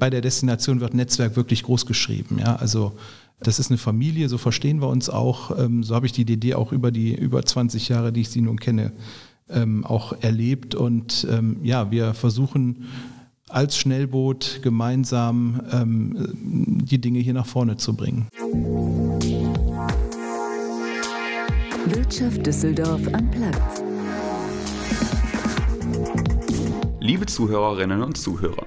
bei der Destination wird Netzwerk wirklich groß geschrieben. Ja? Also das ist eine Familie, so verstehen wir uns auch. Ähm, so habe ich die DD auch über die über 20 Jahre, die ich sie nun kenne, ähm, auch erlebt. Und ähm, ja, wir versuchen als Schnellboot gemeinsam die Dinge hier nach vorne zu bringen. Wirtschaft Düsseldorf am Platz. Liebe Zuhörerinnen und Zuhörer.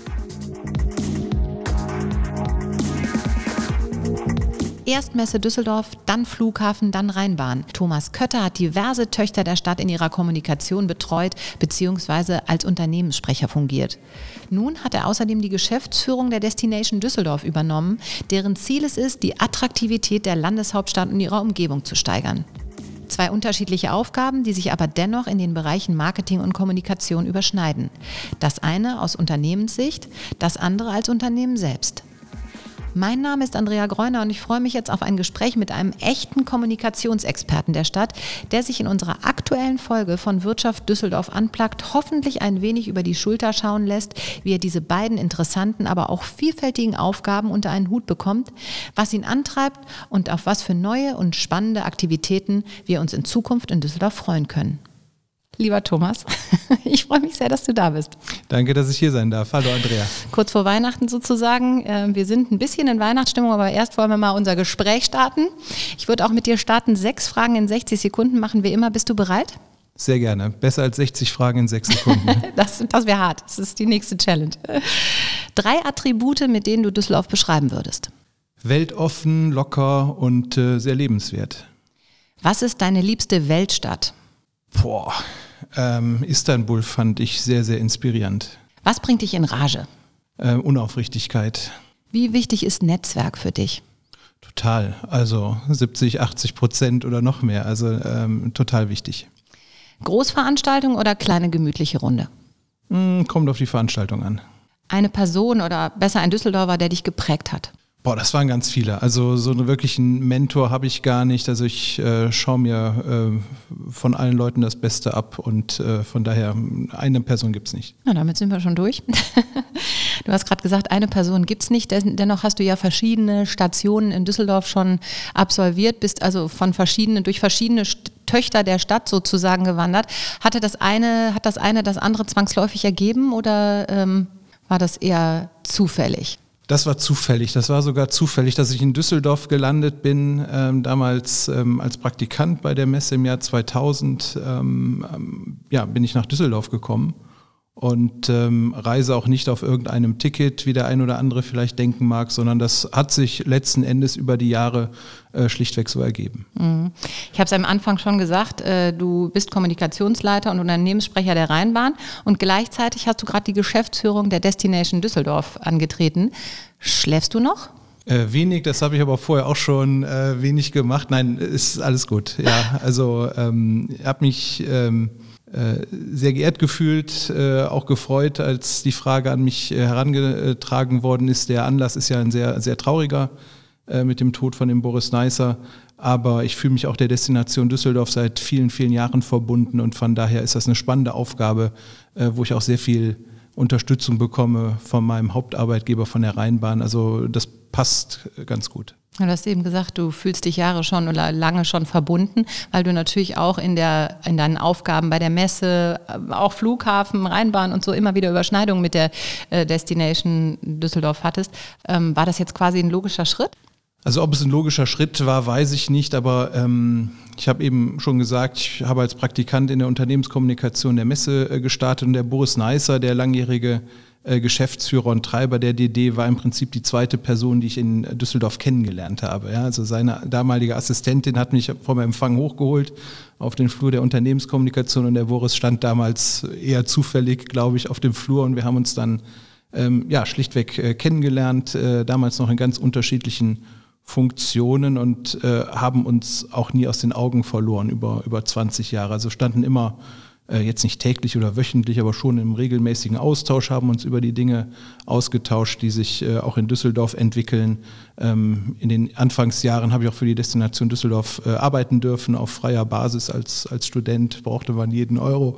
Erst Messe Düsseldorf, dann Flughafen, dann Rheinbahn. Thomas Kötter hat diverse Töchter der Stadt in ihrer Kommunikation betreut bzw. als Unternehmenssprecher fungiert. Nun hat er außerdem die Geschäftsführung der Destination Düsseldorf übernommen, deren Ziel es ist, die Attraktivität der Landeshauptstadt und ihrer Umgebung zu steigern. Zwei unterschiedliche Aufgaben, die sich aber dennoch in den Bereichen Marketing und Kommunikation überschneiden. Das eine aus Unternehmenssicht, das andere als Unternehmen selbst. Mein Name ist Andrea Greuner und ich freue mich jetzt auf ein Gespräch mit einem echten Kommunikationsexperten der Stadt, der sich in unserer aktuellen Folge von Wirtschaft Düsseldorf anplagt, hoffentlich ein wenig über die Schulter schauen lässt, wie er diese beiden interessanten, aber auch vielfältigen Aufgaben unter einen Hut bekommt, was ihn antreibt und auf was für neue und spannende Aktivitäten wir uns in Zukunft in Düsseldorf freuen können. Lieber Thomas, ich freue mich sehr, dass du da bist. Danke, dass ich hier sein darf. Hallo Andrea. Kurz vor Weihnachten sozusagen. Ähm, wir sind ein bisschen in Weihnachtsstimmung, aber erst wollen wir mal unser Gespräch starten. Ich würde auch mit dir starten. Sechs Fragen in 60 Sekunden machen wir immer. Bist du bereit? Sehr gerne. Besser als 60 Fragen in sechs Sekunden. das das wäre hart. Das ist die nächste Challenge. Drei Attribute, mit denen du Düsseldorf beschreiben würdest. Weltoffen, locker und äh, sehr lebenswert. Was ist deine liebste Weltstadt? Boah, ähm, Istanbul fand ich sehr, sehr inspirierend. Was bringt dich in Rage? Äh, Unaufrichtigkeit. Wie wichtig ist Netzwerk für dich? Total. Also 70, 80 Prozent oder noch mehr. Also ähm, total wichtig. Großveranstaltung oder kleine gemütliche Runde? Hm, kommt auf die Veranstaltung an. Eine Person oder besser ein Düsseldorfer, der dich geprägt hat? Boah, das waren ganz viele. Also so einen wirklichen Mentor habe ich gar nicht. Also ich äh, schaue mir äh, von allen Leuten das Beste ab und äh, von daher eine Person gibt es nicht. Ja, damit sind wir schon durch. du hast gerade gesagt, eine Person gibt es nicht. Dennoch hast du ja verschiedene Stationen in Düsseldorf schon absolviert, bist also von verschiedenen, durch verschiedene Töchter der Stadt sozusagen gewandert. Hatte das eine, hat das eine das andere zwangsläufig ergeben oder ähm, war das eher zufällig? Das war zufällig. Das war sogar zufällig, dass ich in Düsseldorf gelandet bin, ähm, damals ähm, als Praktikant bei der Messe im Jahr 2000. Ähm, ähm, ja, bin ich nach Düsseldorf gekommen und ähm, reise auch nicht auf irgendeinem Ticket, wie der ein oder andere vielleicht denken mag, sondern das hat sich letzten Endes über die Jahre äh, schlichtweg so ergeben. Mhm. Ich habe es am Anfang schon gesagt, äh, du bist Kommunikationsleiter und Unternehmenssprecher der Rheinbahn und gleichzeitig hast du gerade die Geschäftsführung der Destination Düsseldorf angetreten. Schläfst du noch? Äh, wenig, das habe ich aber vorher auch schon äh, wenig gemacht. Nein, ist alles gut. Ja, also ähm, habe mich ähm, äh, sehr geehrt gefühlt, äh, auch gefreut, als die Frage an mich äh, herangetragen worden ist. Der Anlass ist ja ein sehr, sehr trauriger mit dem Tod von dem Boris Neisser. Aber ich fühle mich auch der Destination Düsseldorf seit vielen, vielen Jahren verbunden und von daher ist das eine spannende Aufgabe, wo ich auch sehr viel Unterstützung bekomme von meinem Hauptarbeitgeber von der Rheinbahn. Also das passt ganz gut. Du hast eben gesagt, du fühlst dich Jahre schon oder lange schon verbunden, weil du natürlich auch in, der, in deinen Aufgaben bei der Messe, auch Flughafen, Rheinbahn und so immer wieder Überschneidungen mit der äh, Destination Düsseldorf hattest. Ähm, war das jetzt quasi ein logischer Schritt? Also ob es ein logischer Schritt war, weiß ich nicht, aber ähm, ich habe eben schon gesagt, ich habe als Praktikant in der Unternehmenskommunikation der Messe äh, gestartet und der Boris Neisser, der langjährige äh, Geschäftsführer und Treiber der DD war im Prinzip die zweite Person, die ich in Düsseldorf kennengelernt habe. Ja, also seine damalige Assistentin hat mich vom Empfang hochgeholt auf den Flur der Unternehmenskommunikation und der Boris stand damals eher zufällig, glaube ich, auf dem Flur und wir haben uns dann ähm, ja, schlichtweg äh, kennengelernt, äh, damals noch in ganz unterschiedlichen Funktionen und äh, haben uns auch nie aus den Augen verloren über, über 20 Jahre. Also standen immer äh, jetzt nicht täglich oder wöchentlich, aber schon im regelmäßigen Austausch, haben uns über die Dinge ausgetauscht, die sich äh, auch in Düsseldorf entwickeln. Ähm, in den Anfangsjahren habe ich auch für die Destination Düsseldorf äh, arbeiten dürfen, auf freier Basis als, als Student, brauchte man jeden Euro.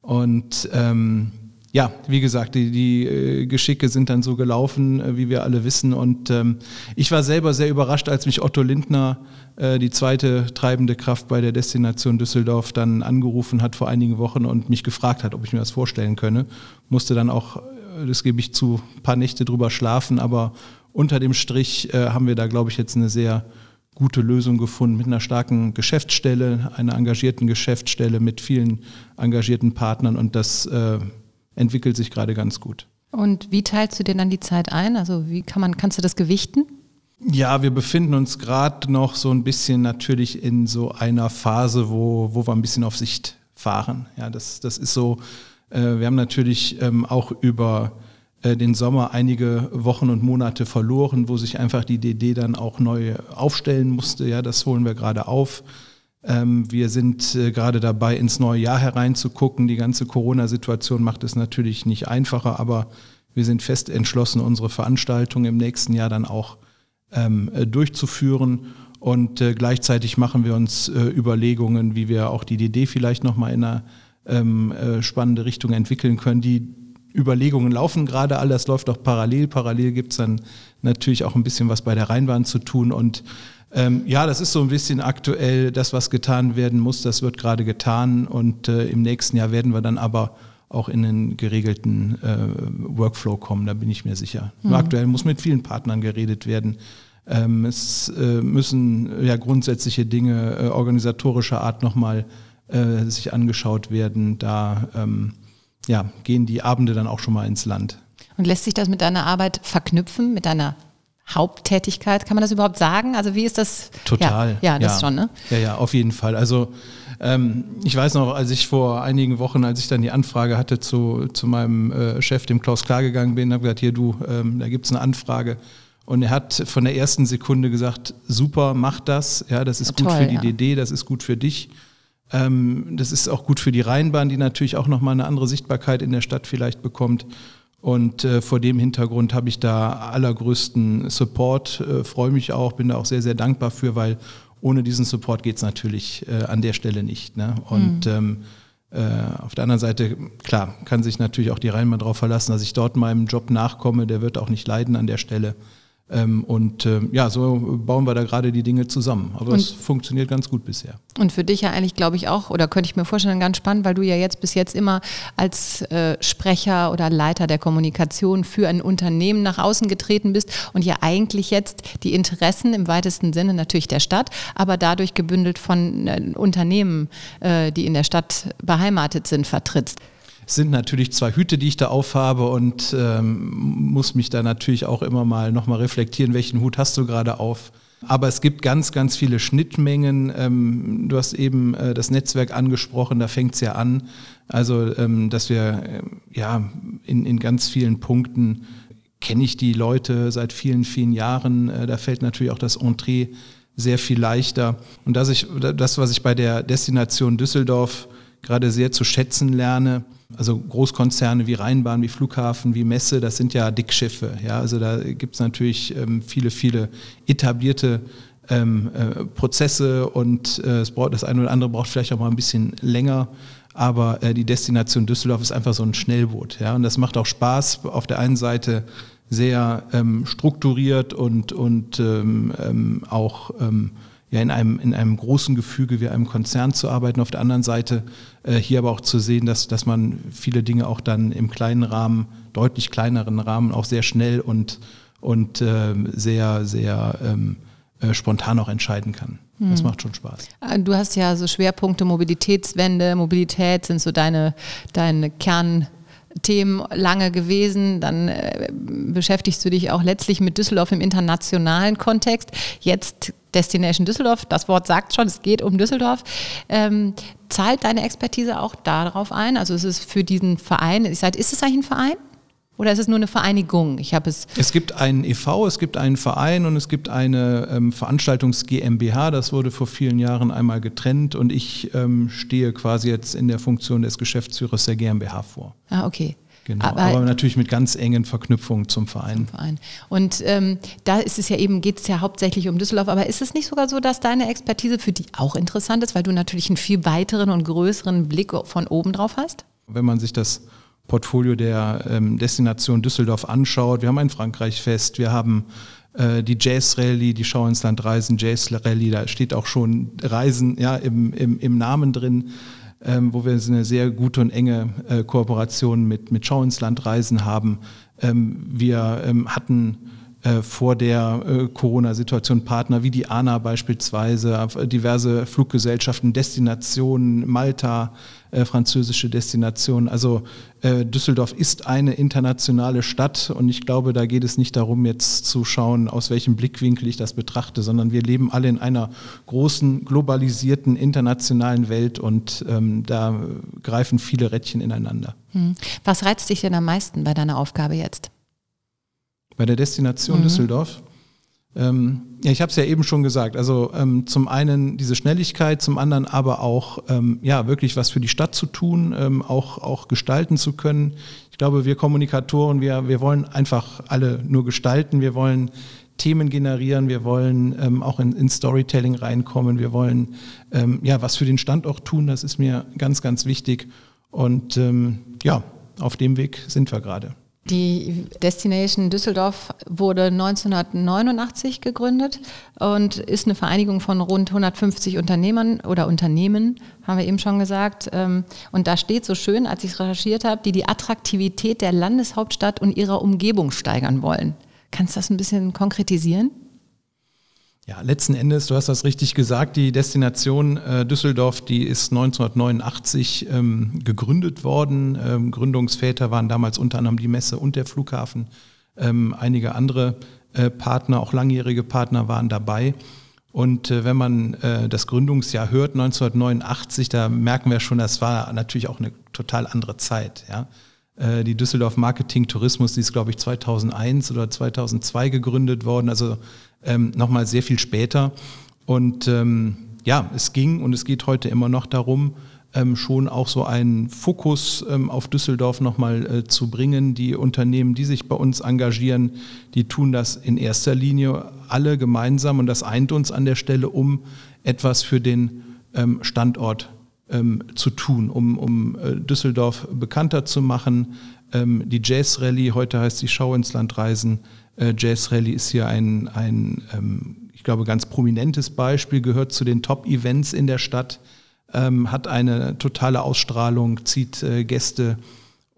Und ähm, ja, wie gesagt, die, die äh, Geschicke sind dann so gelaufen, äh, wie wir alle wissen. Und ähm, ich war selber sehr überrascht, als mich Otto Lindner, äh, die zweite treibende Kraft bei der Destination Düsseldorf, dann angerufen hat vor einigen Wochen und mich gefragt hat, ob ich mir das vorstellen könne. Musste dann auch, äh, das gebe ich zu, ein paar Nächte drüber schlafen, aber unter dem Strich haben wir da, glaube ich, jetzt eine sehr gute Lösung gefunden mit einer starken Geschäftsstelle, einer engagierten Geschäftsstelle mit vielen engagierten Partnern und das entwickelt sich gerade ganz gut. Und wie teilst du dir dann die Zeit ein? Also wie kann man, kannst du das gewichten? Ja, wir befinden uns gerade noch so ein bisschen natürlich in so einer Phase, wo, wo wir ein bisschen auf Sicht fahren. Ja, das, das ist so, äh, wir haben natürlich ähm, auch über äh, den Sommer einige Wochen und Monate verloren, wo sich einfach die DD dann auch neu aufstellen musste. Ja, das holen wir gerade auf. Ähm, wir sind äh, gerade dabei, ins neue Jahr hereinzugucken. Die ganze Corona-Situation macht es natürlich nicht einfacher, aber wir sind fest entschlossen, unsere Veranstaltung im nächsten Jahr dann auch ähm, äh, durchzuführen. Und äh, gleichzeitig machen wir uns Überlegungen, wie wir auch die DD vielleicht nochmal in eine ähm, äh, spannende Richtung entwickeln können. Die Überlegungen laufen gerade alles läuft auch parallel. Parallel gibt es dann natürlich auch ein bisschen was bei der Rheinbahn zu tun und ähm, ja, das ist so ein bisschen aktuell, das, was getan werden muss, das wird gerade getan und äh, im nächsten Jahr werden wir dann aber auch in einen geregelten äh, Workflow kommen, da bin ich mir sicher. Mhm. Aktuell muss mit vielen Partnern geredet werden. Ähm, es äh, müssen ja grundsätzliche Dinge äh, organisatorischer Art nochmal äh, sich angeschaut werden. Da ähm, ja, gehen die Abende dann auch schon mal ins Land. Und lässt sich das mit deiner Arbeit verknüpfen, mit deiner Haupttätigkeit. Kann man das überhaupt sagen? Also wie ist das? Total. Ja, ja das ja. schon, ne? Ja, ja, auf jeden Fall. Also ähm, ich weiß noch, als ich vor einigen Wochen, als ich dann die Anfrage hatte zu, zu meinem äh, Chef, dem Klaus Klar gegangen bin, habe gesagt, hier du, ähm, da gibt es eine Anfrage. Und er hat von der ersten Sekunde gesagt, super, mach das. Ja, das ist ja, gut toll, für die. DD, das ist gut für dich. Ähm, das ist auch gut für die Rheinbahn, die natürlich auch nochmal eine andere Sichtbarkeit in der Stadt vielleicht bekommt. Und äh, vor dem Hintergrund habe ich da allergrößten Support, äh, freue mich auch, bin da auch sehr, sehr dankbar für, weil ohne diesen Support geht es natürlich äh, an der Stelle nicht. Ne? Und mhm. ähm, äh, auf der anderen Seite, klar, kann sich natürlich auch die Rheinbahn darauf verlassen, dass ich dort meinem Job nachkomme, der wird auch nicht leiden an der Stelle. Ähm, und ähm, ja, so bauen wir da gerade die Dinge zusammen. Aber und, es funktioniert ganz gut bisher. Und für dich ja eigentlich, glaube ich, auch, oder könnte ich mir vorstellen, ganz spannend, weil du ja jetzt bis jetzt immer als äh, Sprecher oder Leiter der Kommunikation für ein Unternehmen nach außen getreten bist und ja eigentlich jetzt die Interessen im weitesten Sinne natürlich der Stadt, aber dadurch gebündelt von äh, Unternehmen, äh, die in der Stadt beheimatet sind, vertrittst sind natürlich zwei Hüte, die ich da aufhabe und ähm, muss mich da natürlich auch immer mal nochmal reflektieren, welchen Hut hast du gerade auf. Aber es gibt ganz, ganz viele Schnittmengen. Ähm, du hast eben äh, das Netzwerk angesprochen, da fängt es ja an. Also, ähm, dass wir äh, ja in, in ganz vielen Punkten kenne ich die Leute seit vielen, vielen Jahren. Äh, da fällt natürlich auch das Entree sehr viel leichter. Und dass ich, das, was ich bei der Destination Düsseldorf gerade sehr zu schätzen lerne, also Großkonzerne wie Rheinbahn, wie Flughafen, wie Messe, das sind ja Dickschiffe. Ja? Also da gibt es natürlich ähm, viele, viele etablierte ähm, äh, Prozesse und äh, es braucht, das eine oder andere braucht vielleicht auch mal ein bisschen länger. Aber äh, die Destination Düsseldorf ist einfach so ein Schnellboot. Ja? Und das macht auch Spaß. Auf der einen Seite sehr ähm, strukturiert und, und ähm, ähm, auch ähm, ja in einem, in einem großen Gefüge wie einem Konzern zu arbeiten, auf der anderen Seite äh, hier aber auch zu sehen, dass, dass man viele Dinge auch dann im kleinen Rahmen, deutlich kleineren Rahmen auch sehr schnell und, und äh, sehr, sehr ähm, äh, spontan auch entscheiden kann. Das hm. macht schon Spaß. Äh, du hast ja so Schwerpunkte Mobilitätswende, Mobilität sind so deine, deine Kern. Themen lange gewesen. Dann äh, beschäftigst du dich auch letztlich mit Düsseldorf im internationalen Kontext. Jetzt Destination Düsseldorf, das Wort sagt schon, es geht um Düsseldorf. Ähm, zahlt deine Expertise auch darauf ein? Also ist es für diesen Verein, ist es eigentlich ein Verein? Oder ist es nur eine Vereinigung? Ich habe es. Es gibt einen e.V., es gibt einen Verein und es gibt eine ähm, Veranstaltungs GmbH. Das wurde vor vielen Jahren einmal getrennt und ich ähm, stehe quasi jetzt in der Funktion des Geschäftsführers der GmbH vor. Ah, okay. Genau, aber, aber, natürlich mit ganz engen Verknüpfungen zum Verein. Zum Verein. Und ähm, da ist es ja eben, geht es ja hauptsächlich um Düsseldorf, aber ist es nicht sogar so, dass deine Expertise für die auch interessant ist, weil du natürlich einen viel weiteren und größeren Blick von oben drauf hast? Wenn man sich das Portfolio der ähm, Destination Düsseldorf anschaut. Wir haben ein Frankreich-Fest, wir haben äh, die Jazz-Rallye, die Schau ins Land Reisen, Jazz-Rallye, da steht auch schon Reisen ja, im, im, im Namen drin, ähm, wo wir eine sehr gute und enge äh, Kooperation mit, mit Schau ins Land Reisen haben. Ähm, wir ähm, hatten äh, vor der äh, Corona-Situation Partner wie die ANA beispielsweise, diverse Fluggesellschaften, Destinationen, Malta, äh, französische Destinationen. Also Düsseldorf ist eine internationale Stadt und ich glaube, da geht es nicht darum, jetzt zu schauen, aus welchem Blickwinkel ich das betrachte, sondern wir leben alle in einer großen, globalisierten, internationalen Welt und ähm, da greifen viele Rädchen ineinander. Hm. Was reizt dich denn am meisten bei deiner Aufgabe jetzt? Bei der Destination mhm. Düsseldorf. Ähm, ja, ich habe es ja eben schon gesagt. Also ähm, zum einen diese Schnelligkeit, zum anderen aber auch ähm, ja wirklich was für die Stadt zu tun, ähm, auch auch gestalten zu können. Ich glaube, wir Kommunikatoren, wir wir wollen einfach alle nur gestalten. Wir wollen Themen generieren, wir wollen ähm, auch in, in, Storytelling reinkommen, wir wollen ähm, ja was für den Standort tun. Das ist mir ganz ganz wichtig. Und ja, auf dem Weg sind wir gerade. Die Destination Düsseldorf wurde 1989 gegründet und ist eine Vereinigung von rund 150 Unternehmern oder Unternehmen, haben wir eben schon gesagt. Ähm, und da steht so schön, als ich es recherchiert habe, die die Attraktivität der Landeshauptstadt und ihrer Umgebung steigern wollen. Kannst du das ein bisschen konkretisieren? Ja, letzten Endes, du hast das richtig gesagt, die Destination äh, Düsseldorf, die ist 1989 ähm, gegründet worden. Ähm, Gründungsväter waren damals unter anderem die Messe und der Flughafen. Ähm, einige andere äh, Partner, auch langjährige Partner waren dabei. Und äh, wenn man äh, das Gründungsjahr hört, 1989, da merken wir schon, das war natürlich auch eine total andere Zeit. Ja? Äh, die Düsseldorf Marketing Tourismus, die ist, glaube ich, 2001 oder 2002 gegründet worden. Also ähm, nochmal sehr viel später. Und ähm, ja, es ging und es geht heute immer noch darum, ähm, schon auch so einen Fokus ähm, auf Düsseldorf nochmal äh, zu bringen. Die Unternehmen, die sich bei uns engagieren, die tun das in erster Linie alle gemeinsam und das eint uns an der Stelle, um etwas für den ähm, Standort ähm, zu tun, um, um äh, Düsseldorf bekannter zu machen. Ähm, die Jazz Rallye, heute heißt die Schau ins Land reisen, äh, Jazz Rally ist hier ein, ein ähm, ich glaube, ganz prominentes Beispiel, gehört zu den Top-Events in der Stadt, ähm, hat eine totale Ausstrahlung, zieht äh, Gäste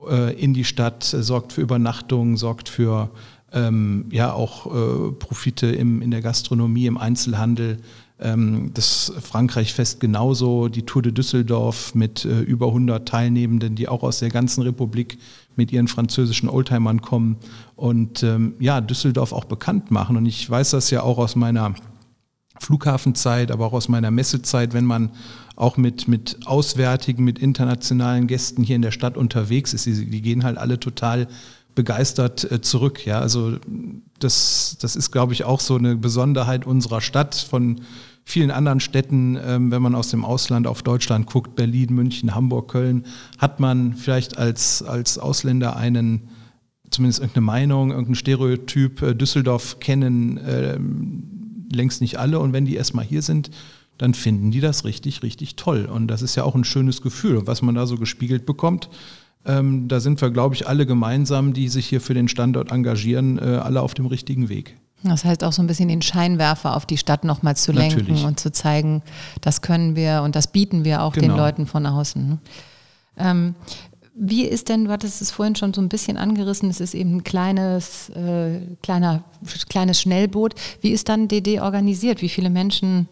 äh, in die Stadt, äh, sorgt für Übernachtungen, sorgt für ähm, ja auch äh, Profite im, in der Gastronomie, im Einzelhandel. Ähm, das Frankreich-Fest genauso, die Tour de Düsseldorf mit äh, über 100 Teilnehmenden, die auch aus der ganzen Republik mit ihren französischen Oldtimern kommen und ähm, ja, Düsseldorf auch bekannt machen. Und ich weiß das ja auch aus meiner Flughafenzeit, aber auch aus meiner Messezeit, wenn man auch mit, mit auswärtigen, mit internationalen Gästen hier in der Stadt unterwegs ist. Die, die gehen halt alle total begeistert äh, zurück. Ja, also das, das ist, glaube ich, auch so eine Besonderheit unserer Stadt von vielen anderen Städten, ähm, wenn man aus dem Ausland auf Deutschland guckt, Berlin, München, Hamburg, Köln, hat man vielleicht als, als Ausländer einen, zumindest irgendeine Meinung, irgendein Stereotyp. Äh, Düsseldorf kennen äh, längst nicht alle und wenn die erstmal hier sind, dann finden die das richtig, richtig toll. Und das ist ja auch ein schönes Gefühl, was man da so gespiegelt bekommt. Ähm, da sind wir, glaube ich, alle gemeinsam, die sich hier für den Standort engagieren, äh, alle auf dem richtigen Weg. Das heißt auch so ein bisschen den Scheinwerfer auf die Stadt nochmal zu lenken Natürlich. und zu zeigen, das können wir und das bieten wir auch genau. den Leuten von außen. Ähm, wie ist denn, du hattest es vorhin schon so ein bisschen angerissen, es ist eben ein kleines, äh, kleiner, kleines Schnellboot. Wie ist dann DD organisiert? Wie viele Menschen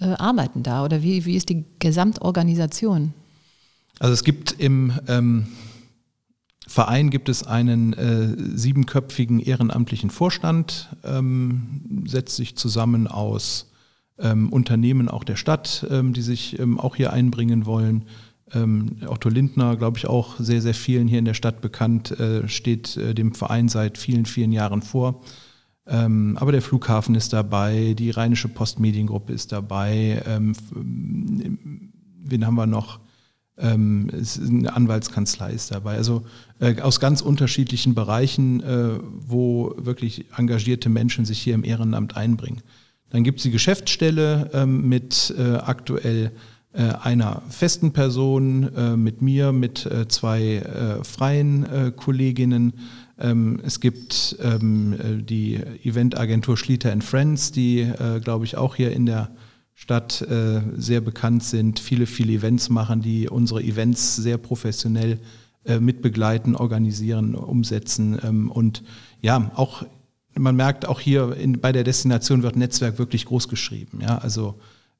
äh, arbeiten da oder wie, wie ist die Gesamtorganisation? Also es gibt im ähm, Verein gibt es einen äh, siebenköpfigen ehrenamtlichen Vorstand, ähm, setzt sich zusammen aus ähm, Unternehmen auch der Stadt, ähm, die sich ähm, auch hier einbringen wollen. Ähm, Otto Lindner, glaube ich, auch sehr, sehr vielen hier in der Stadt bekannt, äh, steht äh, dem Verein seit vielen, vielen Jahren vor. Ähm, aber der Flughafen ist dabei, die Rheinische Postmediengruppe ist dabei. Wen haben wir noch? Ähm, eine Anwaltskanzlei ist dabei. Also äh, aus ganz unterschiedlichen Bereichen, äh, wo wirklich engagierte Menschen sich hier im Ehrenamt einbringen. Dann gibt es die Geschäftsstelle ähm, mit äh, aktuell äh, einer festen Person, äh, mit mir, mit äh, zwei freien Kolleginnen. Ähm, es gibt ähm, die Eventagentur Schlitter Friends, die, glaube ich, auch hier in der Stadt äh, sehr bekannt sind, viele, viele Events machen, die unsere Events sehr professionell äh, mitbegleiten, organisieren, umsetzen. Ähm, und ja, auch man merkt auch hier in, bei der Destination wird Netzwerk wirklich groß geschrieben. Ja, also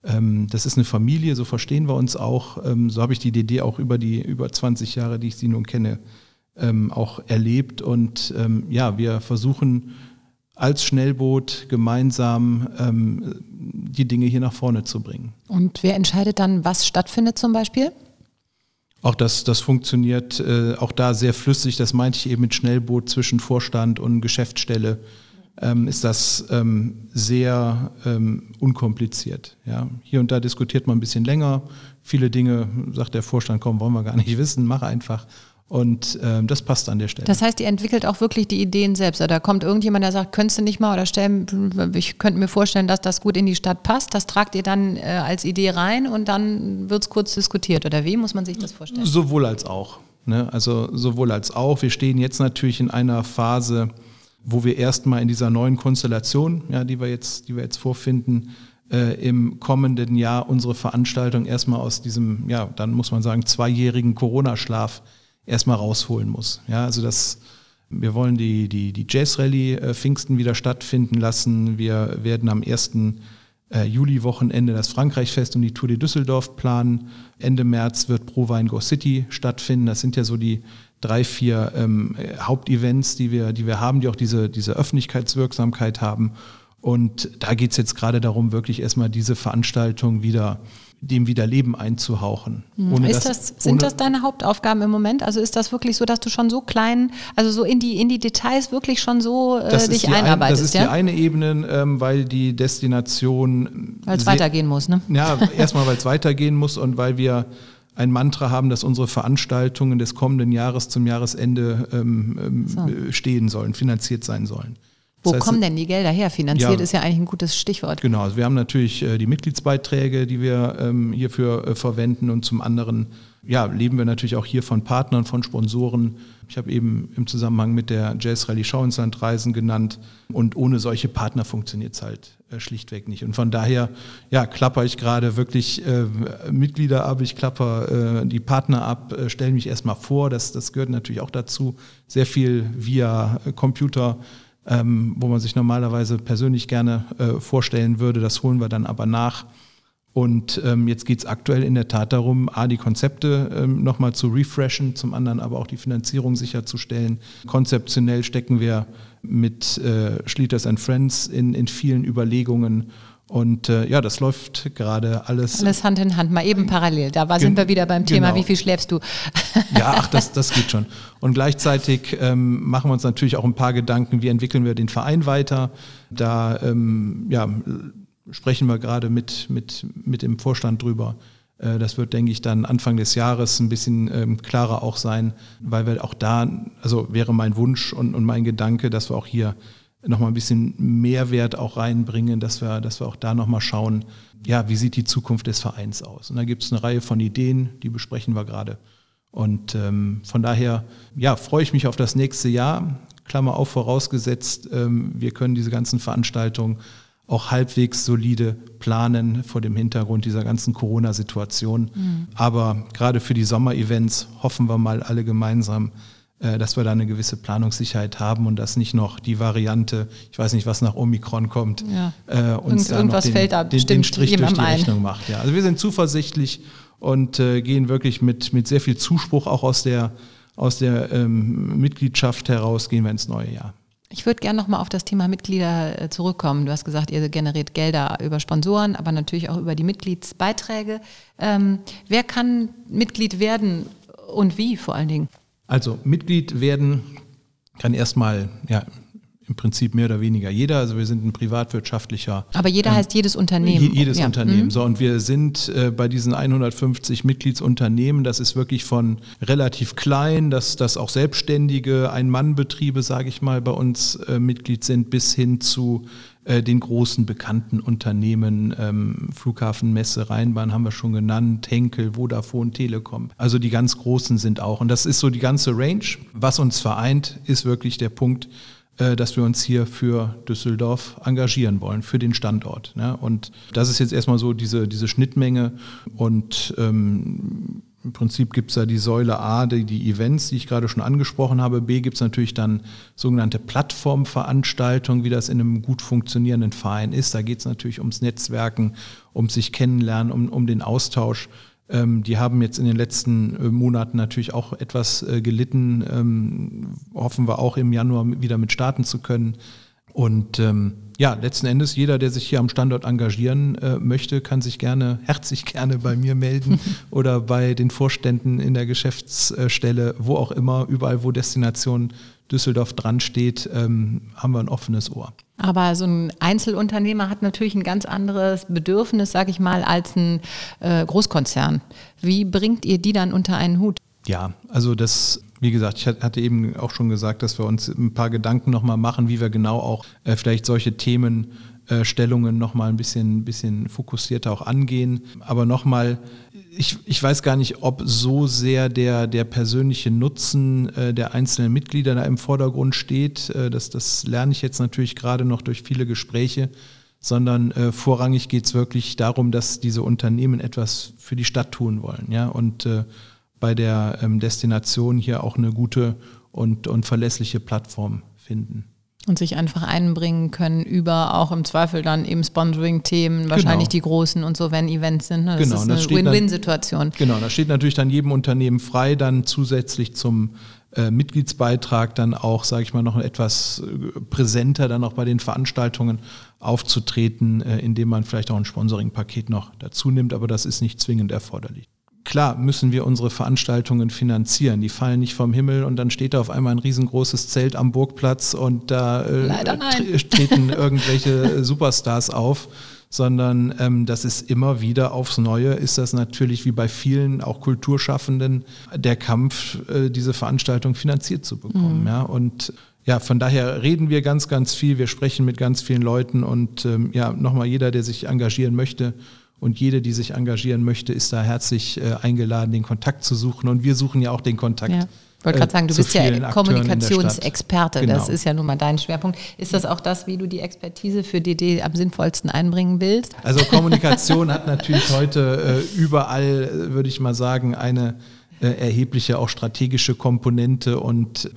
ähm, das ist eine Familie, so verstehen wir uns auch. Ähm, so habe ich die DD auch über die über 20 Jahre, die ich sie nun kenne, ähm, auch erlebt. Und ähm, ja, wir versuchen als Schnellboot gemeinsam ähm, die Dinge hier nach vorne zu bringen. Und wer entscheidet dann, was stattfindet zum Beispiel? Auch das, das funktioniert äh, auch da sehr flüssig. Das meinte ich eben mit Schnellboot zwischen Vorstand und Geschäftsstelle. Ähm, ist das ähm, sehr ähm, unkompliziert. Ja. Hier und da diskutiert man ein bisschen länger. Viele Dinge sagt der Vorstand, komm, wollen wir gar nicht wissen, mach einfach. Und ähm, das passt an der Stelle. Das heißt, ihr entwickelt auch wirklich die Ideen selbst. Oder kommt irgendjemand, der sagt, könntest du nicht mal oder stellen, ich könnte mir vorstellen, dass das gut in die Stadt passt. Das tragt ihr dann äh, als Idee rein und dann wird es kurz diskutiert. Oder wie muss man sich das vorstellen? Sowohl als auch. Ne? Also sowohl als auch. Wir stehen jetzt natürlich in einer Phase, wo wir erstmal in dieser neuen Konstellation, ja, die wir jetzt, die wir jetzt vorfinden, äh, im kommenden Jahr unsere Veranstaltung erstmal aus diesem, ja, dann muss man sagen, zweijährigen Corona-Schlaf erstmal rausholen muss. Ja, also das, wir wollen die, die, die Jazz Rally äh, Pfingsten wieder stattfinden lassen. Wir werden am 1. Äh, Juli-Wochenende das Frankreich-Fest und die Tour de Düsseldorf planen. Ende März wird Pro Wein Go City stattfinden. Das sind ja so die drei, vier ähm, Hauptevents, die wir, die wir haben, die auch diese, diese Öffentlichkeitswirksamkeit haben. Und da geht es jetzt gerade darum, wirklich erstmal diese Veranstaltung wieder dem wieder Leben einzuhauchen. Hm. ist das, sind das deine Hauptaufgaben im Moment? Also ist das wirklich so, dass du schon so klein, also so in die, in die Details wirklich schon so äh, dich einarbeitest? Ein, das ist ja? die eine Ebene, ähm, weil die Destination... Weil es weitergehen muss, ne? Ja, erstmal, weil es weitergehen muss und weil wir ein Mantra haben, dass unsere Veranstaltungen des kommenden Jahres zum Jahresende ähm, ähm so. stehen sollen, finanziert sein sollen. Wo das heißt, kommen denn die Gelder her? Finanziert ja, ist ja eigentlich ein gutes Stichwort. Genau, also wir haben natürlich äh, die Mitgliedsbeiträge, die wir ähm, hierfür äh, verwenden und zum anderen ja, leben wir natürlich auch hier von Partnern, von Sponsoren. Ich habe eben im Zusammenhang mit der Jazz Rally Schau ins Land Reisen genannt. Und ohne solche Partner funktioniert es halt äh, schlichtweg nicht. Und von daher, ja, klapper ich gerade wirklich äh, Mitglieder ab, ich klapper äh, die Partner ab, äh, stelle mich erstmal vor. Das, das gehört natürlich auch dazu. Sehr viel via Computer ähm, wo man sich normalerweise persönlich gerne äh, vorstellen würde. Das holen wir dann aber nach. Und ähm, jetzt geht es aktuell in der Tat darum, A, die Konzepte ähm, nochmal zu refreshen, zum anderen aber auch die Finanzierung sicherzustellen. Konzeptionell stecken wir mit äh, Schlieters and Friends in, in vielen Überlegungen und äh, ja, das läuft gerade alles. Alles Hand in Hand, mal eben parallel. Da war, sind wir wieder beim Thema, genau. wie viel schläfst du? ja, ach, das, das geht schon. Und gleichzeitig ähm, machen wir uns natürlich auch ein paar Gedanken, wie entwickeln wir den Verein weiter. Da ähm, ja, sprechen wir gerade mit, mit, mit dem Vorstand drüber. Äh, das wird, denke ich, dann Anfang des Jahres ein bisschen ähm, klarer auch sein, weil wir auch da, also wäre mein Wunsch und, und mein Gedanke, dass wir auch hier nochmal ein bisschen Mehrwert auch reinbringen, dass wir, dass wir auch da nochmal schauen, ja, wie sieht die Zukunft des Vereins aus? Und da gibt es eine Reihe von Ideen, die besprechen wir gerade. Und ähm, von daher, ja, freue ich mich auf das nächste Jahr. Klammer auf, vorausgesetzt, ähm, wir können diese ganzen Veranstaltungen auch halbwegs solide planen vor dem Hintergrund dieser ganzen Corona-Situation. Mhm. Aber gerade für die Sommer-Events hoffen wir mal alle gemeinsam, dass wir da eine gewisse Planungssicherheit haben und dass nicht noch die Variante, ich weiß nicht, was nach Omikron kommt, ja. äh, uns Irgend, da noch den, da den, den Strich durch die ein. Rechnung macht. Ja. Also wir sind zuversichtlich und äh, gehen wirklich mit, mit sehr viel Zuspruch auch aus der, aus der ähm, Mitgliedschaft heraus, gehen wir ins neue Jahr. Ich würde gerne nochmal auf das Thema Mitglieder äh, zurückkommen. Du hast gesagt, ihr generiert Gelder über Sponsoren, aber natürlich auch über die Mitgliedsbeiträge. Ähm, wer kann Mitglied werden und wie vor allen Dingen? Also Mitglied werden kann erstmal ja, im Prinzip mehr oder weniger jeder. Also wir sind ein privatwirtschaftlicher. Aber jeder ähm, heißt jedes Unternehmen. Jedes ja. Unternehmen. Mhm. So, und wir sind äh, bei diesen 150 Mitgliedsunternehmen, das ist wirklich von relativ klein, dass das auch selbstständige Ein-Mann-Betriebe, sage ich mal, bei uns äh, Mitglied sind, bis hin zu äh, den großen bekannten Unternehmen, ähm, Flughafen, Messe, Rheinbahn haben wir schon genannt, Henkel, Vodafone, Telekom. Also die ganz großen sind auch. Und das ist so die ganze Range. Was uns vereint, ist wirklich der Punkt, äh, dass wir uns hier für Düsseldorf engagieren wollen, für den Standort. Ne? Und das ist jetzt erstmal so diese, diese Schnittmenge. Und ähm, im Prinzip gibt es da die Säule A, die, die, Events, die ich gerade schon angesprochen habe. B gibt es natürlich dann sogenannte Plattformveranstaltungen, wie das in einem gut funktionierenden Verein ist. Da geht es natürlich ums Netzwerken, um sich kennenlernen, um, um den Austausch. Ähm, die haben jetzt in den letzten äh, Monaten natürlich auch etwas äh, gelitten. Ähm, hoffen wir auch im Januar wieder mit starten zu können. Und ähm, ja, letzten Endes, jeder, der sich hier am Standort engagieren äh, möchte, kann sich gerne, herzlich gerne bei mir melden oder bei den Vorständen in der Geschäftsstelle, wo auch immer, überall, wo Destination Düsseldorf dran steht, ähm, haben wir ein offenes Ohr. Aber so ein Einzelunternehmer hat natürlich ein ganz anderes Bedürfnis, sage ich mal, als ein äh, Großkonzern. Wie bringt ihr die dann unter einen Hut? Ja, also das, wie gesagt, ich hatte eben auch schon gesagt, dass wir uns ein paar Gedanken nochmal machen, wie wir genau auch äh, vielleicht solche Themen äh, nochmal ein bisschen, bisschen fokussierter auch angehen. Aber nochmal, ich, ich weiß gar nicht, ob so sehr der, der persönliche Nutzen äh, der einzelnen Mitglieder da im Vordergrund steht. Äh, das, das lerne ich jetzt natürlich gerade noch durch viele Gespräche, sondern äh, vorrangig geht es wirklich darum, dass diese Unternehmen etwas für die Stadt tun wollen. Ja? Und äh, bei der ähm, Destination hier auch eine gute und, und verlässliche Plattform finden. Und sich einfach einbringen können über auch im Zweifel dann eben Sponsoring-Themen, wahrscheinlich genau. die großen und so, wenn Events sind. Ne? Das genau, ist eine Win-Win-Situation. Genau, das steht natürlich dann jedem Unternehmen frei, dann zusätzlich zum äh, Mitgliedsbeitrag dann auch, sage ich mal, noch etwas äh, präsenter dann auch bei den Veranstaltungen aufzutreten, äh, indem man vielleicht auch ein Sponsoring-Paket noch dazu nimmt, aber das ist nicht zwingend erforderlich. Klar müssen wir unsere Veranstaltungen finanzieren. Die fallen nicht vom Himmel und dann steht da auf einmal ein riesengroßes Zelt am Burgplatz und da äh, treten irgendwelche Superstars auf, sondern ähm, das ist immer wieder aufs Neue, ist das natürlich wie bei vielen auch Kulturschaffenden der Kampf, äh, diese Veranstaltung finanziert zu bekommen. Mhm. Ja? Und ja, von daher reden wir ganz, ganz viel, wir sprechen mit ganz vielen Leuten und ähm, ja, nochmal jeder, der sich engagieren möchte, und jede, die sich engagieren möchte, ist da herzlich äh, eingeladen, den Kontakt zu suchen. Und wir suchen ja auch den Kontakt. Ja. Ich wollte gerade sagen, du bist ja Kommunikationsexperte. Genau. Das ist ja nun mal dein Schwerpunkt. Ist das auch das, wie du die Expertise für DD am sinnvollsten einbringen willst? Also Kommunikation hat natürlich heute äh, überall, äh, würde ich mal sagen, eine äh, erhebliche auch strategische Komponente und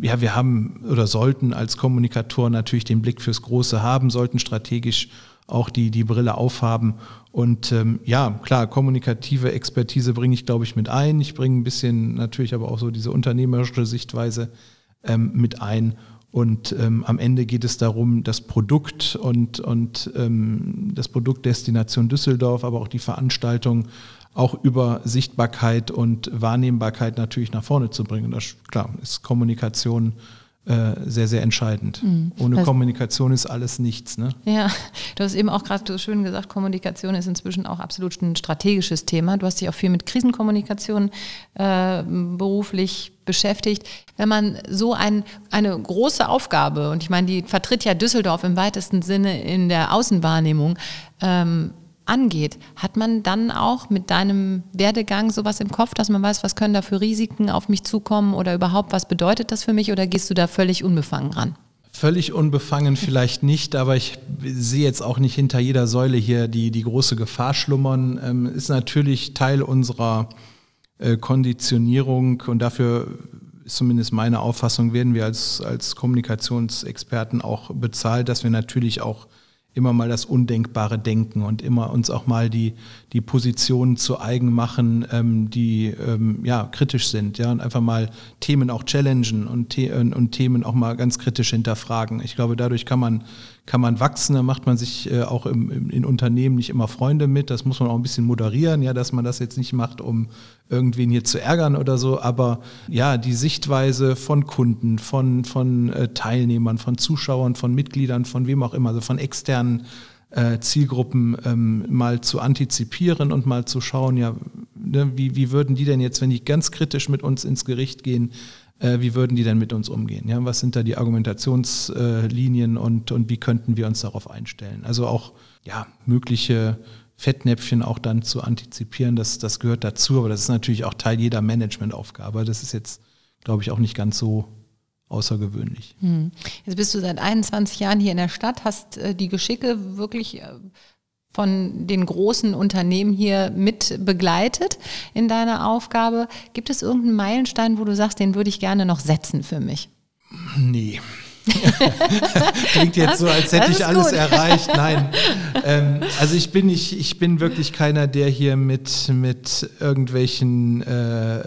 ja, wir haben oder sollten als Kommunikator natürlich den Blick fürs Große haben, sollten strategisch auch die, die Brille aufhaben. Und ähm, ja, klar, kommunikative Expertise bringe ich, glaube ich, mit ein. Ich bringe ein bisschen natürlich aber auch so diese unternehmerische Sichtweise ähm, mit ein. Und ähm, am Ende geht es darum, das Produkt und, und ähm, das Produkt Destination Düsseldorf, aber auch die Veranstaltung auch über Sichtbarkeit und Wahrnehmbarkeit natürlich nach vorne zu bringen. Das klar ist Kommunikation sehr, sehr entscheidend. Mhm. Ohne das Kommunikation ist alles nichts. Ne? Ja, du hast eben auch gerade so schön gesagt, Kommunikation ist inzwischen auch absolut ein strategisches Thema. Du hast dich auch viel mit Krisenkommunikation äh, beruflich beschäftigt. Wenn man so ein, eine große Aufgabe, und ich meine, die vertritt ja Düsseldorf im weitesten Sinne in der Außenwahrnehmung, ähm, angeht, hat man dann auch mit deinem Werdegang sowas im Kopf, dass man weiß, was können da für Risiken auf mich zukommen oder überhaupt, was bedeutet das für mich oder gehst du da völlig unbefangen ran? Völlig unbefangen vielleicht nicht, aber ich sehe jetzt auch nicht hinter jeder Säule hier die, die große Gefahr schlummern. Ähm, ist natürlich Teil unserer äh, Konditionierung und dafür ist zumindest meine Auffassung, werden wir als, als Kommunikationsexperten auch bezahlt, dass wir natürlich auch immer mal das Undenkbare denken und immer uns auch mal die, die Positionen zu eigen machen, ähm, die ähm, ja, kritisch sind, ja, und einfach mal Themen auch challengen und, The und Themen auch mal ganz kritisch hinterfragen. Ich glaube, dadurch kann man kann man wachsen, da macht man sich äh, auch im, im, in Unternehmen nicht immer Freunde mit. Das muss man auch ein bisschen moderieren, ja, dass man das jetzt nicht macht, um irgendwen hier zu ärgern oder so. Aber ja, die Sichtweise von Kunden, von, von äh, Teilnehmern, von Zuschauern, von Mitgliedern, von wem auch immer, also von externen äh, Zielgruppen ähm, mal zu antizipieren und mal zu schauen, ja, ne, wie, wie würden die denn jetzt, wenn die ganz kritisch mit uns ins Gericht gehen, äh, wie würden die denn mit uns umgehen? Ja, was sind da die Argumentationslinien und, und wie könnten wir uns darauf einstellen? Also auch ja, mögliche Fettnäpfchen auch dann zu antizipieren, das, das gehört dazu, aber das ist natürlich auch Teil jeder Managementaufgabe. Das ist jetzt, glaube ich, auch nicht ganz so außergewöhnlich. Hm. Jetzt bist du seit 21 Jahren hier in der Stadt, hast äh, die Geschicke wirklich äh, von den großen Unternehmen hier mit begleitet in deiner Aufgabe. Gibt es irgendeinen Meilenstein, wo du sagst, den würde ich gerne noch setzen für mich? Nee. Klingt jetzt so, als hätte ich alles gut. erreicht. Nein. Ähm, also ich bin nicht, ich bin wirklich keiner, der hier mit, mit irgendwelchen äh,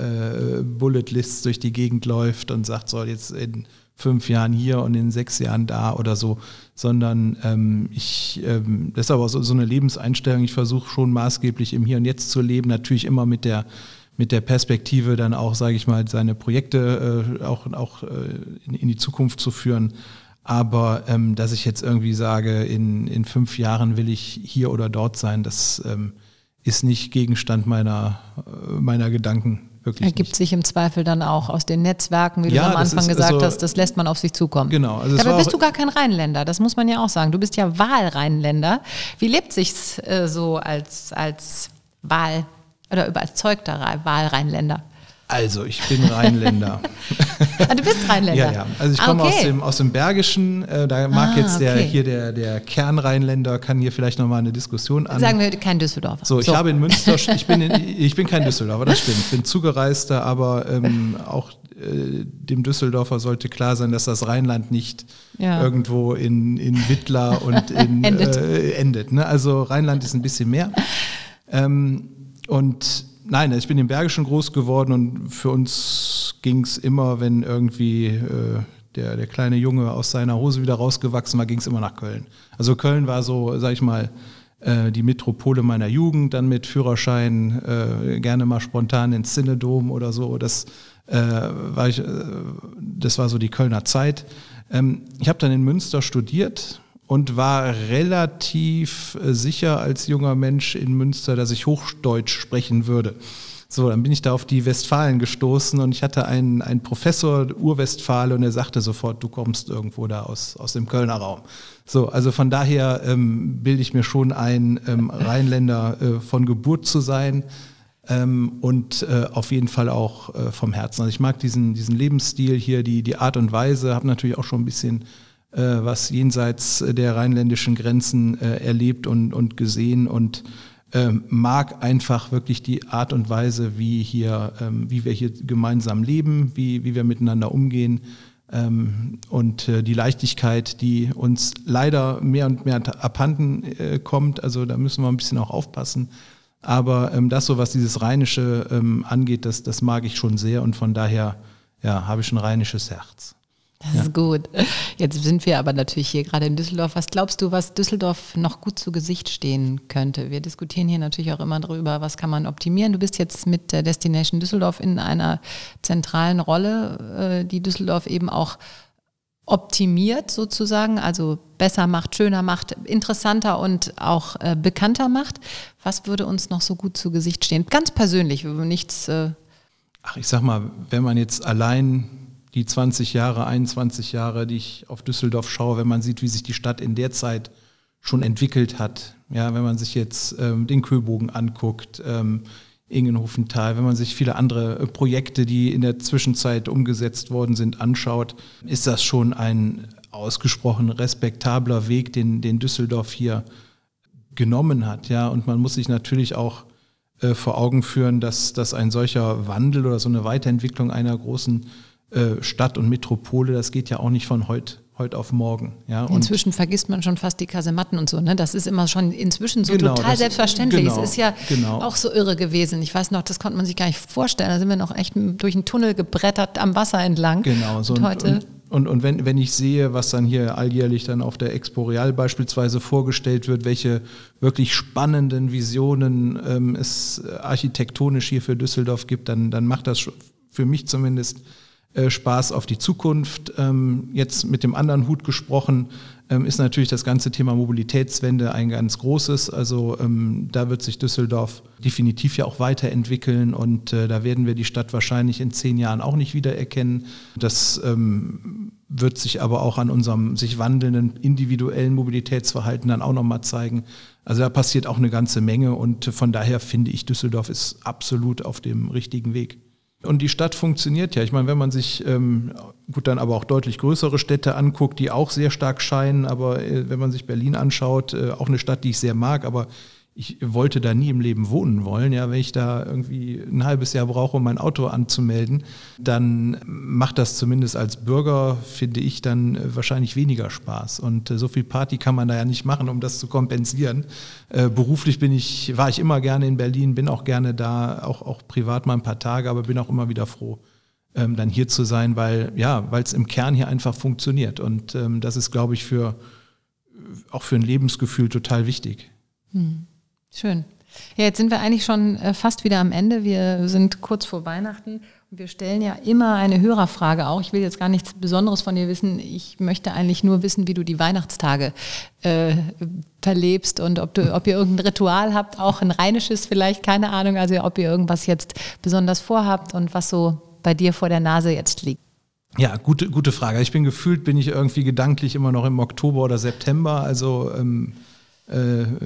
äh, Bullet Lists durch die Gegend läuft und sagt, so jetzt in fünf Jahren hier und in sechs Jahren da oder so, sondern ähm, ich, ähm, das ist aber so, so eine Lebenseinstellung, ich versuche schon maßgeblich im Hier und Jetzt zu leben, natürlich immer mit der mit der Perspektive dann auch, sage ich mal, seine Projekte äh, auch, auch äh, in, in, die Zukunft zu führen. Aber ähm, dass ich jetzt irgendwie sage, in, in fünf Jahren will ich hier oder dort sein, das ähm, ist nicht Gegenstand meiner, äh, meiner Gedanken wirklich. Ergibt nicht. sich im Zweifel dann auch aus den Netzwerken, wie ja, du am Anfang gesagt also, hast, das lässt man auf sich zukommen. Genau. Also Dabei bist du gar kein Rheinländer, das muss man ja auch sagen. Du bist ja Wahlrheinländer. Wie lebt sich's äh, so als, als Wahl- oder überzeugter Wahlrheinländer? Also, ich bin Rheinländer. ah, du bist Rheinländer? Ja, ja. Also ich komme ah, okay. aus, dem, aus dem Bergischen. Äh, da mag ah, jetzt der, okay. hier der, der Kernrheinländer, kann hier vielleicht nochmal eine Diskussion an. Sagen wir kein Düsseldorfer. So, ich so. habe in Münster, ich bin, in, ich bin kein Düsseldorfer, das stimmt. Ich bin Zugereister, aber ähm, auch äh, dem Düsseldorfer sollte klar sein, dass das Rheinland nicht ja. irgendwo in, in Wittler und in, endet. Äh, endet ne? Also Rheinland ist ein bisschen mehr. Ähm, und nein, ich bin im Bergischen groß geworden und für uns ging es immer, wenn irgendwie äh, der, der kleine Junge aus seiner Hose wieder rausgewachsen war, ging es immer nach Köln. Also Köln war so, sag ich mal, äh, die Metropole meiner Jugend, dann mit Führerschein, äh, gerne mal spontan ins Cinedom oder so. Das, äh, war, ich, äh, das war so die Kölner Zeit. Ähm, ich habe dann in Münster studiert und war relativ äh, sicher als junger Mensch in Münster, dass ich Hochdeutsch sprechen würde. So, dann bin ich da auf die Westfalen gestoßen und ich hatte einen, einen Professor, Urwestfale, und er sagte sofort, du kommst irgendwo da aus, aus dem Kölner Raum. So, also von daher ähm, bilde ich mir schon ein, ähm, Rheinländer äh, von Geburt zu sein ähm, und äh, auf jeden Fall auch äh, vom Herzen. Also ich mag diesen, diesen Lebensstil hier, die, die Art und Weise, habe natürlich auch schon ein bisschen was jenseits der rheinländischen Grenzen äh, erlebt und, und gesehen und ähm, mag einfach wirklich die Art und Weise, wie hier, ähm, wie wir hier gemeinsam leben, wie, wie wir miteinander umgehen ähm, und äh, die Leichtigkeit, die uns leider mehr und mehr abhanden äh, kommt. Also da müssen wir ein bisschen auch aufpassen. Aber ähm, das so, was dieses Rheinische ähm, angeht, das, das mag ich schon sehr und von daher ja, habe ich ein rheinisches Herz. Das ja. ist gut. Jetzt sind wir aber natürlich hier gerade in Düsseldorf. Was glaubst du, was Düsseldorf noch gut zu Gesicht stehen könnte? Wir diskutieren hier natürlich auch immer darüber, was kann man optimieren. Du bist jetzt mit der Destination Düsseldorf in einer zentralen Rolle, äh, die Düsseldorf eben auch optimiert sozusagen, also besser macht, schöner macht, interessanter und auch äh, bekannter macht. Was würde uns noch so gut zu Gesicht stehen? Ganz persönlich, nichts. Äh Ach, ich sag mal, wenn man jetzt allein die 20 Jahre, 21 Jahre, die ich auf Düsseldorf schaue, wenn man sieht, wie sich die Stadt in der Zeit schon entwickelt hat. Ja, wenn man sich jetzt ähm, den Köbogen anguckt, ähm, Ingenhofenthal, wenn man sich viele andere äh, Projekte, die in der Zwischenzeit umgesetzt worden sind, anschaut, ist das schon ein ausgesprochen respektabler Weg, den, den Düsseldorf hier genommen hat. Ja, und man muss sich natürlich auch äh, vor Augen führen, dass, dass ein solcher Wandel oder so eine Weiterentwicklung einer großen äh, Stadt und Metropole, das geht ja auch nicht von heute heute auf morgen. Ja, Inzwischen vergisst man schon fast die Kasematten und so. Ne? Das ist immer schon inzwischen so Genau, total das- selbstverständlich. genau, es ist ja genau. auch so irre gewesen. Ich weiß noch, das konnte man sich gar nicht vorstellen. Da sind wir noch echt durch einen Tunnel gebrettert am Wasser entlang. Genau, so und und, heute und, und, und wenn, wenn ich sehe, was dann hier alljährlich dann auf der Expo Real beispielsweise vorgestellt wird, welche wirklich spannenden Visionen ähm, es architektonisch hier für Düsseldorf gibt, dann, dann macht das für mich zumindest Spaß auf die Zukunft. Ähm, jetzt mit dem anderen Hut gesprochen, ähm, ist natürlich das ganze Thema Mobilitätswende ein ganz großes. Also ähm, da wird sich Düsseldorf definitiv ja auch weiterentwickeln und äh, da werden wir die Stadt wahrscheinlich in zehn Jahren auch nicht wiedererkennen. Das wird sich aber auch an unserem sich wandelnden individuellen Mobilitätsverhalten dann auch nochmal zeigen. Also da passiert auch eine ganze Menge und von daher finde ich, Düsseldorf ist absolut auf dem richtigen Weg. Und die Stadt funktioniert ja. Ich meine, wenn man sich ähm, gut dann aber auch deutlich größere Städte anguckt, die auch sehr stark scheinen, aber äh, wenn man sich Berlin anschaut, äh, auch eine Stadt, die ich sehr mag, aber ich wollte da nie im Leben wohnen wollen. Ja, wenn ich da irgendwie ein halbes Jahr brauche, um mein Auto anzumelden, dann macht das zumindest als Bürger, finde ich, dann äh, wahrscheinlich weniger Spaß. Und äh, so viel Party kann man da ja nicht machen, um das zu kompensieren. Äh, beruflich bin ich, war ich immer gerne in Berlin, bin auch gerne da, auch, auch privat mal ein paar Tage, aber bin auch immer wieder froh, ähm, dann hier zu sein, weil ja, weil es im Kern hier einfach funktioniert. Und ähm, das ist, glaube ich, für auch für ein Lebensgefühl total wichtig. Schön. Ja, jetzt sind wir eigentlich schon äh, fast wieder am Ende. Wir sind kurz vor Weihnachten und wir stellen ja immer eine Hörerfrage auch. Ich will jetzt gar nichts Besonderes von dir wissen. Ich möchte eigentlich nur wissen, wie du die Weihnachtstage äh, verlebst und ob, du, ob ihr irgendein Ritual habt, auch ein rheinisches vielleicht, keine Ahnung. Also ob ihr irgendwas jetzt besonders vorhabt und was so bei dir vor der Nase jetzt liegt. Ja, gute, gute Frage. Ich bin gefühlt, bin ich irgendwie gedanklich immer noch im Oktober oder September. Also ähm, äh,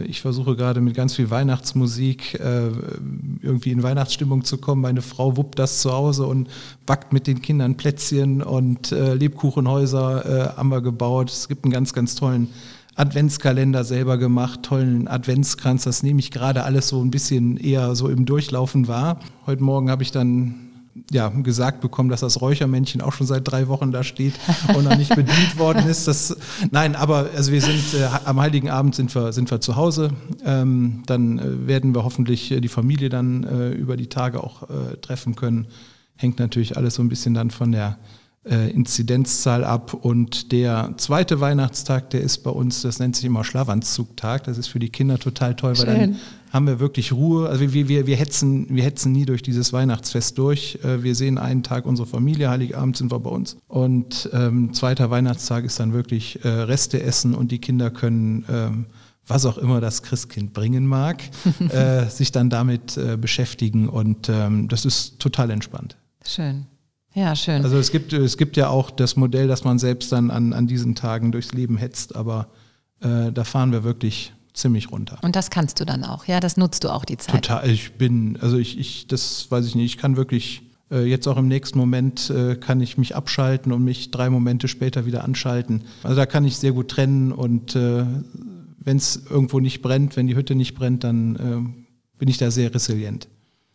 ich versuche gerade mit ganz viel Weihnachtsmusik äh, irgendwie in Weihnachtsstimmung zu kommen. Meine Frau wuppt das zu Hause und backt mit den Kindern Plätzchen und äh, Lebkuchenhäuser äh, haben wir gebaut. Es gibt einen ganz, ganz tollen Adventskalender selber gemacht, tollen Adventskranz. Das nehme ich gerade alles so ein bisschen eher so im Durchlaufen wahr. Heute Morgen habe ich dann ja, gesagt bekommen, dass das Räuchermännchen auch schon seit drei Wochen da steht und noch nicht bedient worden ist. Das, nein, aber also wir sind äh, am Heiligen Abend sind wir, sind wir zu Hause. Ähm, dann äh, werden wir hoffentlich äh, die Familie dann äh, über die Tage auch äh, treffen können. Hängt natürlich alles so ein bisschen dann von der äh, Inzidenzzahl ab. Und der zweite Weihnachtstag, der ist bei uns, das nennt sich immer Schlafanzugtag. Das ist für die Kinder total toll, weil dann Schön. haben wir wirklich Ruhe. Also wir, wir, wir, hetzen, wir hetzen nie durch dieses Weihnachtsfest durch. Äh, Wir sehen einen Tag unsere Familie, Heiligabend sind wir bei uns. Und ähm, zweiter Weihnachtstag ist dann wirklich äh, Reste essen und die Kinder können, ähm, was auch immer das Christkind bringen mag, äh, sich dann damit äh, beschäftigen. Und ähm, das ist total entspannt. Schön. Ja, schön. Also es gibt, es gibt ja auch das Modell, dass man selbst dann an, an diesen Tagen durchs Leben hetzt, aber äh, da fahren wir wirklich ziemlich runter. und das kannst du dann auch, ja, das nutzt du auch die Zeit. Total, ich bin, also ich, ich, das weiß ich nicht, ich kann wirklich, äh, jetzt auch im nächsten Moment äh, kann ich mich abschalten und mich drei Momente später wieder anschalten. Also da kann ich sehr gut trennen und äh, wenn es irgendwo nicht brennt, wenn die Hütte nicht brennt, dann äh, bin ich da sehr resilient.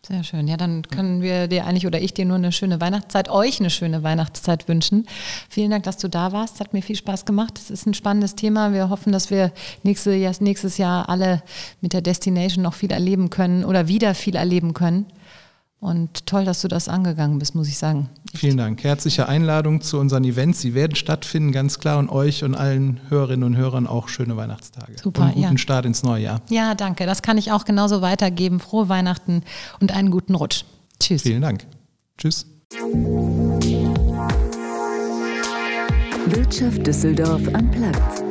Sehr schön. Ja, dann können wir dir eigentlich oder ich dir nur eine schöne Weihnachtszeit, euch eine schöne Weihnachtszeit wünschen. Vielen Dank, dass du da warst. Hat mir viel Spaß gemacht. Es ist ein spannendes Thema. Wir hoffen, dass wir nächstes Jahr alle mit der Destination noch viel erleben können oder wieder viel erleben können. Und toll, dass du das angegangen bist, muss ich sagen. Vielen Dank. Herzliche Einladung zu unseren Events. Sie werden stattfinden, ganz klar. Und euch und allen Hörerinnen und Hörern auch schöne Weihnachtstage. Super, und guten ja. Start ins neue Jahr. Ja, danke. Das kann ich auch genauso weitergeben. Frohe Weihnachten und einen guten Rutsch. Tschüss. Vielen Dank. Tschüss. Wirtschaft Düsseldorf am Platz.